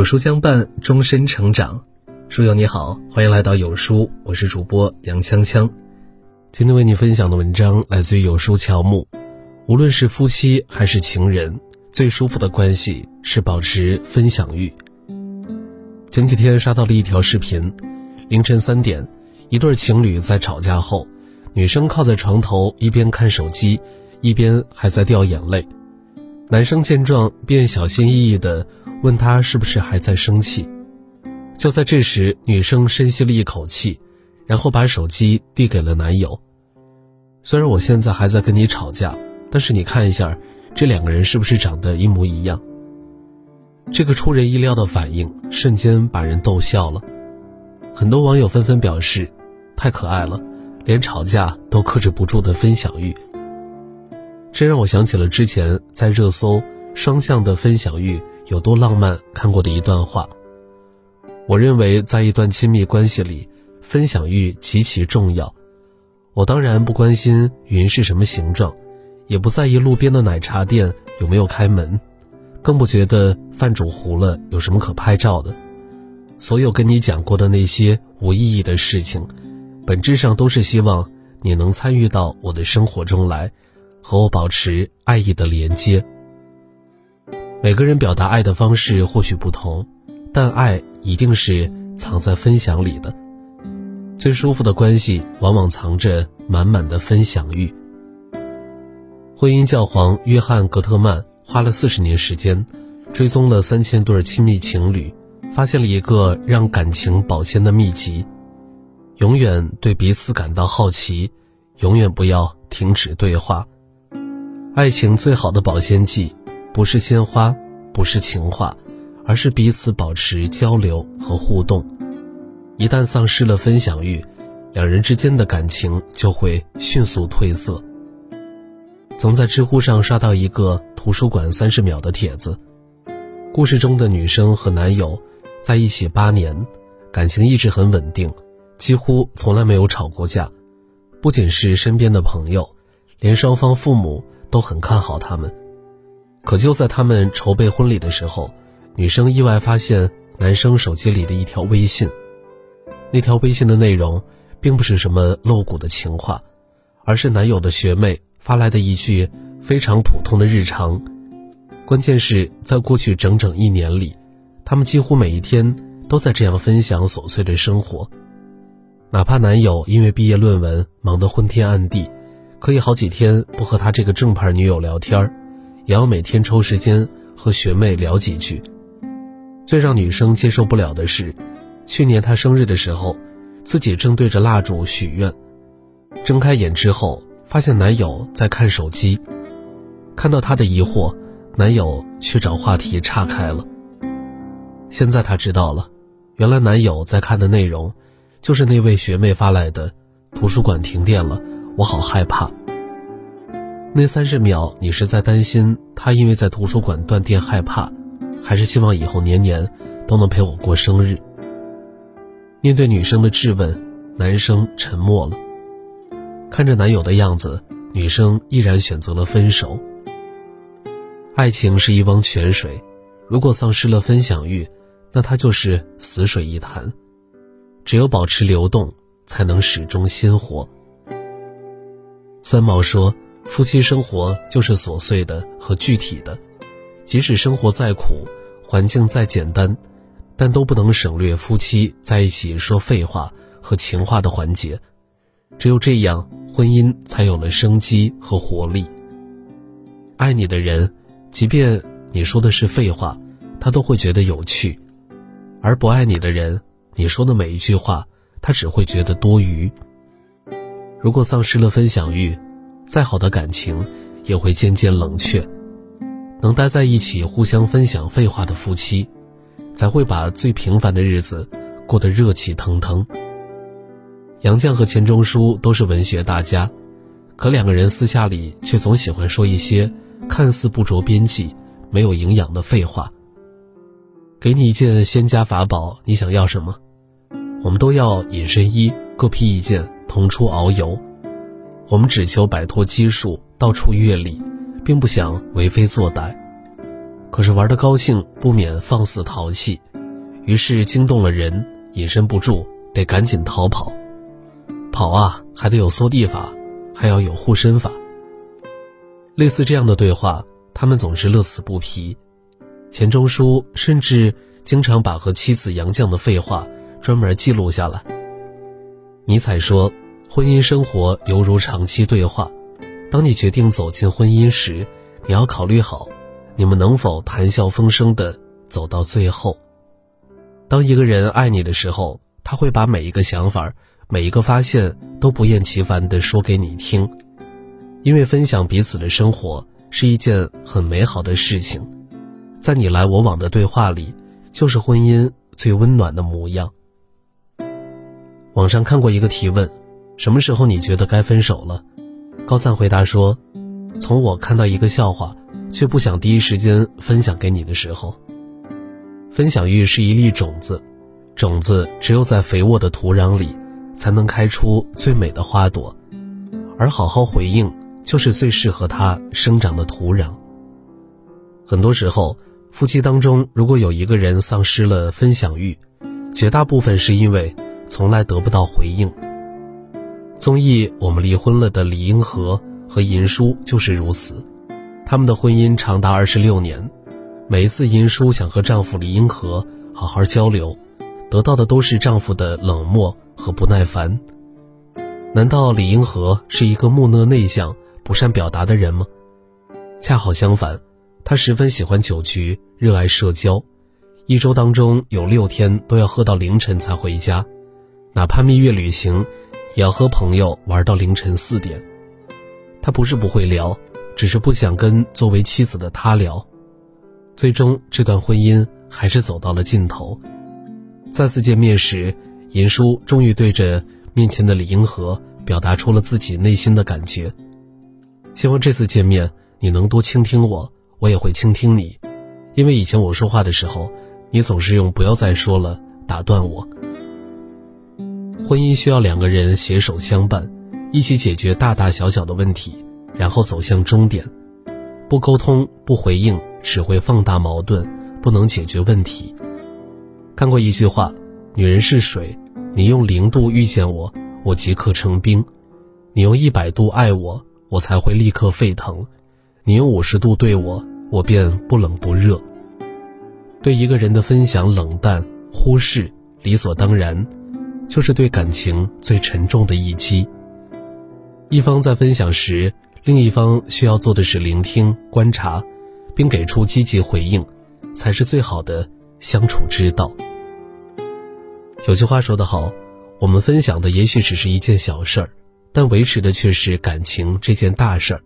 有书相伴，终身成长。书友你好，欢迎来到有书，我是主播杨锵锵。今天为你分享的文章来自于有书乔木。无论是夫妻还是情人，最舒服的关系是保持分享欲。前几天刷到了一条视频，凌晨三点，一对情侣在吵架后，女生靠在床头，一边看手机，一边还在掉眼泪。男生见状，便小心翼翼地问他是不是还在生气。就在这时，女生深吸了一口气，然后把手机递给了男友。虽然我现在还在跟你吵架，但是你看一下，这两个人是不是长得一模一样？这个出人意料的反应，瞬间把人逗笑了。很多网友纷纷表示，太可爱了，连吵架都克制不住的分享欲。这让我想起了之前在热搜“双向的分享欲有多浪漫”看过的一段话。我认为，在一段亲密关系里，分享欲极其重要。我当然不关心云是什么形状，也不在意路边的奶茶店有没有开门，更不觉得饭煮糊了有什么可拍照的。所有跟你讲过的那些无意义的事情，本质上都是希望你能参与到我的生活中来。和我保持爱意的连接。每个人表达爱的方式或许不同，但爱一定是藏在分享里的。最舒服的关系，往往藏着满满的分享欲。婚姻教皇约翰·格特曼花了四十年时间，追踪了三千对亲密情侣，发现了一个让感情保鲜的秘籍：永远对彼此感到好奇，永远不要停止对话。爱情最好的保鲜剂，不是鲜花，不是情话，而是彼此保持交流和互动。一旦丧失了分享欲，两人之间的感情就会迅速褪色。曾在知乎上刷到一个图书馆三十秒的帖子，故事中的女生和男友在一起八年，感情一直很稳定，几乎从来没有吵过架。不仅是身边的朋友，连双方父母。都很看好他们，可就在他们筹备婚礼的时候，女生意外发现男生手机里的一条微信。那条微信的内容，并不是什么露骨的情话，而是男友的学妹发来的一句非常普通的日常。关键是在过去整整一年里，他们几乎每一天都在这样分享琐碎的生活，哪怕男友因为毕业论文忙得昏天暗地。可以好几天不和他这个正牌女友聊天也要每天抽时间和学妹聊几句。最让女生接受不了的是，去年她生日的时候，自己正对着蜡烛许愿，睁开眼之后发现男友在看手机，看到她的疑惑，男友却找话题岔开了。现在她知道了，原来男友在看的内容，就是那位学妹发来的，图书馆停电了。我好害怕。那三十秒，你是在担心他因为在图书馆断电害怕，还是希望以后年年都能陪我过生日？面对女生的质问，男生沉默了。看着男友的样子，女生毅然选择了分手。爱情是一汪泉水，如果丧失了分享欲，那它就是死水一潭。只有保持流动，才能始终鲜活。三毛说：“夫妻生活就是琐碎的和具体的，即使生活再苦，环境再简单，但都不能省略夫妻在一起说废话和情话的环节。只有这样，婚姻才有了生机和活力。爱你的人，即便你说的是废话，他都会觉得有趣；而不爱你的人，你说的每一句话，他只会觉得多余。”如果丧失了分享欲，再好的感情也会渐渐冷却。能待在一起互相分享废话的夫妻，才会把最平凡的日子过得热气腾腾。杨绛和钱钟书都是文学大家，可两个人私下里却总喜欢说一些看似不着边际、没有营养的废话。给你一件仙家法宝，你想要什么？我们都要隐身衣，各披一件。同出遨游，我们只求摆脱基数，到处阅历，并不想为非作歹。可是玩得高兴，不免放肆淘气，于是惊动了人，隐身不住，得赶紧逃跑。跑啊，还得有缩地法，还要有护身法。类似这样的对话，他们总是乐此不疲。钱钟书甚至经常把和妻子杨绛的废话专门记录下来。尼采说：“婚姻生活犹如长期对话，当你决定走进婚姻时，你要考虑好，你们能否谈笑风生的走到最后。当一个人爱你的时候，他会把每一个想法、每一个发现都不厌其烦地说给你听，因为分享彼此的生活是一件很美好的事情，在你来我往的对话里，就是婚姻最温暖的模样。”网上看过一个提问：什么时候你觉得该分手了？高赞回答说：从我看到一个笑话，却不想第一时间分享给你的时候。分享欲是一粒种子，种子只有在肥沃的土壤里，才能开出最美的花朵，而好好回应就是最适合它生长的土壤。很多时候，夫妻当中如果有一个人丧失了分享欲，绝大部分是因为。从来得不到回应。综艺《我们离婚了》的李银河和银叔就是如此，他们的婚姻长达二十六年，每一次银叔想和丈夫李银河好好交流，得到的都是丈夫的冷漠和不耐烦。难道李银河是一个木讷内向、不善表达的人吗？恰好相反，他十分喜欢酒局，热爱社交，一周当中有六天都要喝到凌晨才回家。哪怕蜜月旅行，也要和朋友玩到凌晨四点。他不是不会聊，只是不想跟作为妻子的他聊。最终，这段婚姻还是走到了尽头。再次见面时，银叔终于对着面前的李银河表达出了自己内心的感觉。希望这次见面你能多倾听我，我也会倾听你。因为以前我说话的时候，你总是用“不要再说了”打断我。婚姻需要两个人携手相伴，一起解决大大小小的问题，然后走向终点。不沟通、不回应，只会放大矛盾，不能解决问题。看过一句话：“女人是水，你用零度遇见我，我即刻成冰；你用一百度爱我，我才会立刻沸腾；你用五十度对我，我便不冷不热。”对一个人的分享冷淡、忽视、理所当然。就是对感情最沉重的一击。一方在分享时，另一方需要做的是聆听、观察，并给出积极回应，才是最好的相处之道。有句话说得好，我们分享的也许只是一件小事儿，但维持的却是感情这件大事儿。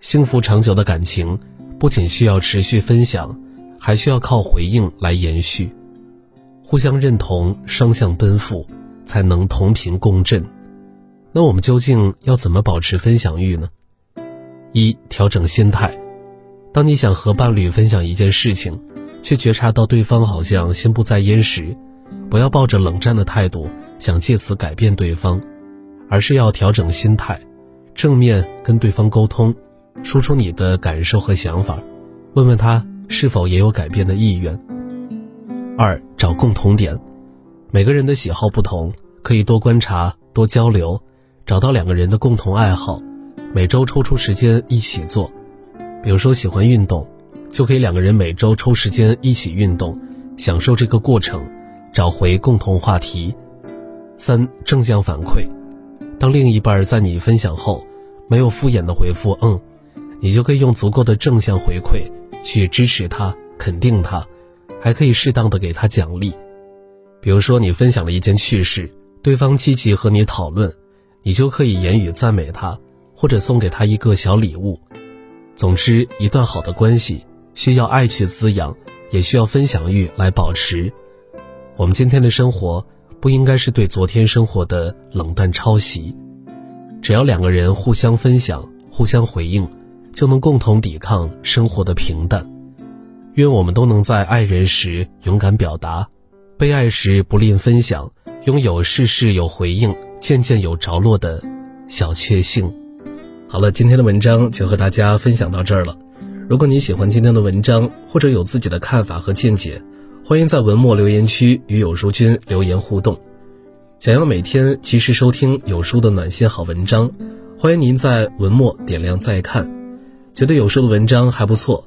幸福长久的感情，不仅需要持续分享，还需要靠回应来延续。互相认同，双向奔赴，才能同频共振。那我们究竟要怎么保持分享欲呢？一、调整心态。当你想和伴侣分享一件事情，却觉察到对方好像心不在焉时，不要抱着冷战的态度想借此改变对方，而是要调整心态，正面跟对方沟通，说出你的感受和想法，问问他是否也有改变的意愿。二找共同点，每个人的喜好不同，可以多观察、多交流，找到两个人的共同爱好，每周抽出时间一起做。比如说喜欢运动，就可以两个人每周抽时间一起运动，享受这个过程，找回共同话题。三正向反馈，当另一半在你分享后，没有敷衍的回复“嗯”，你就可以用足够的正向回馈去支持他、肯定他。还可以适当的给他奖励，比如说你分享了一件趣事，对方积极和你讨论，你就可以言语赞美他，或者送给他一个小礼物。总之，一段好的关系需要爱去滋养，也需要分享欲来保持。我们今天的生活不应该是对昨天生活的冷淡抄袭，只要两个人互相分享、互相回应，就能共同抵抗生活的平淡。愿我们都能在爱人时勇敢表达，被爱时不吝分享，拥有事事有回应、件件有着落的小确幸。好了，今天的文章就和大家分享到这儿了。如果你喜欢今天的文章，或者有自己的看法和见解，欢迎在文末留言区与有书君留言互动。想要每天及时收听有书的暖心好文章，欢迎您在文末点亮再看。觉得有书的文章还不错，